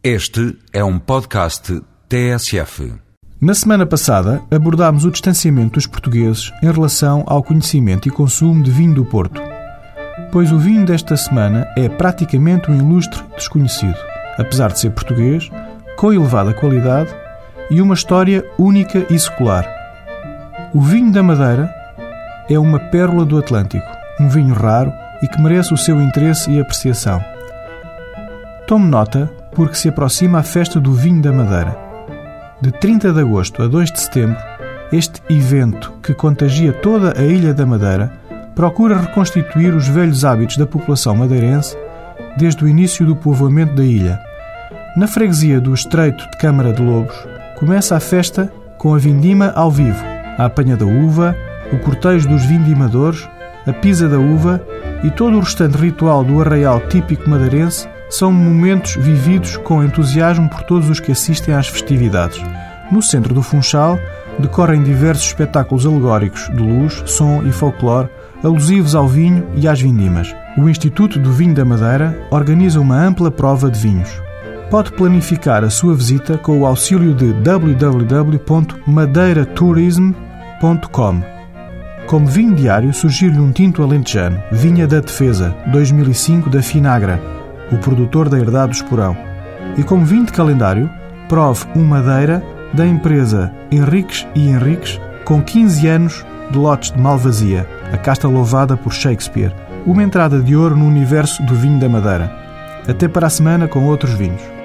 Este é um podcast TSF. Na semana passada abordámos o distanciamento dos portugueses em relação ao conhecimento e consumo de vinho do Porto. Pois o vinho desta semana é praticamente um ilustre desconhecido, apesar de ser português, com elevada qualidade e uma história única e secular. O vinho da Madeira é uma pérola do Atlântico, um vinho raro e que merece o seu interesse e apreciação. Tome nota porque se aproxima a festa do vinho da Madeira. De 30 de agosto a 2 de setembro, este evento que contagia toda a ilha da Madeira procura reconstituir os velhos hábitos da população madeirense desde o início do povoamento da ilha. Na freguesia do Estreito de Câmara de Lobos, começa a festa com a vindima ao vivo, a apanha da uva, o cortejo dos vindimadores, a pisa da uva e todo o restante ritual do arraial típico madeirense são momentos vividos com entusiasmo por todos os que assistem às festividades. No centro do Funchal decorrem diversos espetáculos alegóricos de luz, som e folclore alusivos ao vinho e às vindimas. O Instituto do Vinho da Madeira organiza uma ampla prova de vinhos. Pode planificar a sua visita com o auxílio de www.madeiratourism.com. Como vinho diário, surgiu-lhe um tinto alentejano, Vinha da Defesa, 2005 da Finagra, o produtor da Herdade do Esporão. E como vinho de calendário, prove um Madeira da empresa Henriques e Henriques com 15 anos de lotes de malvazia, a casta louvada por Shakespeare, uma entrada de ouro no universo do vinho da Madeira. Até para a semana com outros vinhos.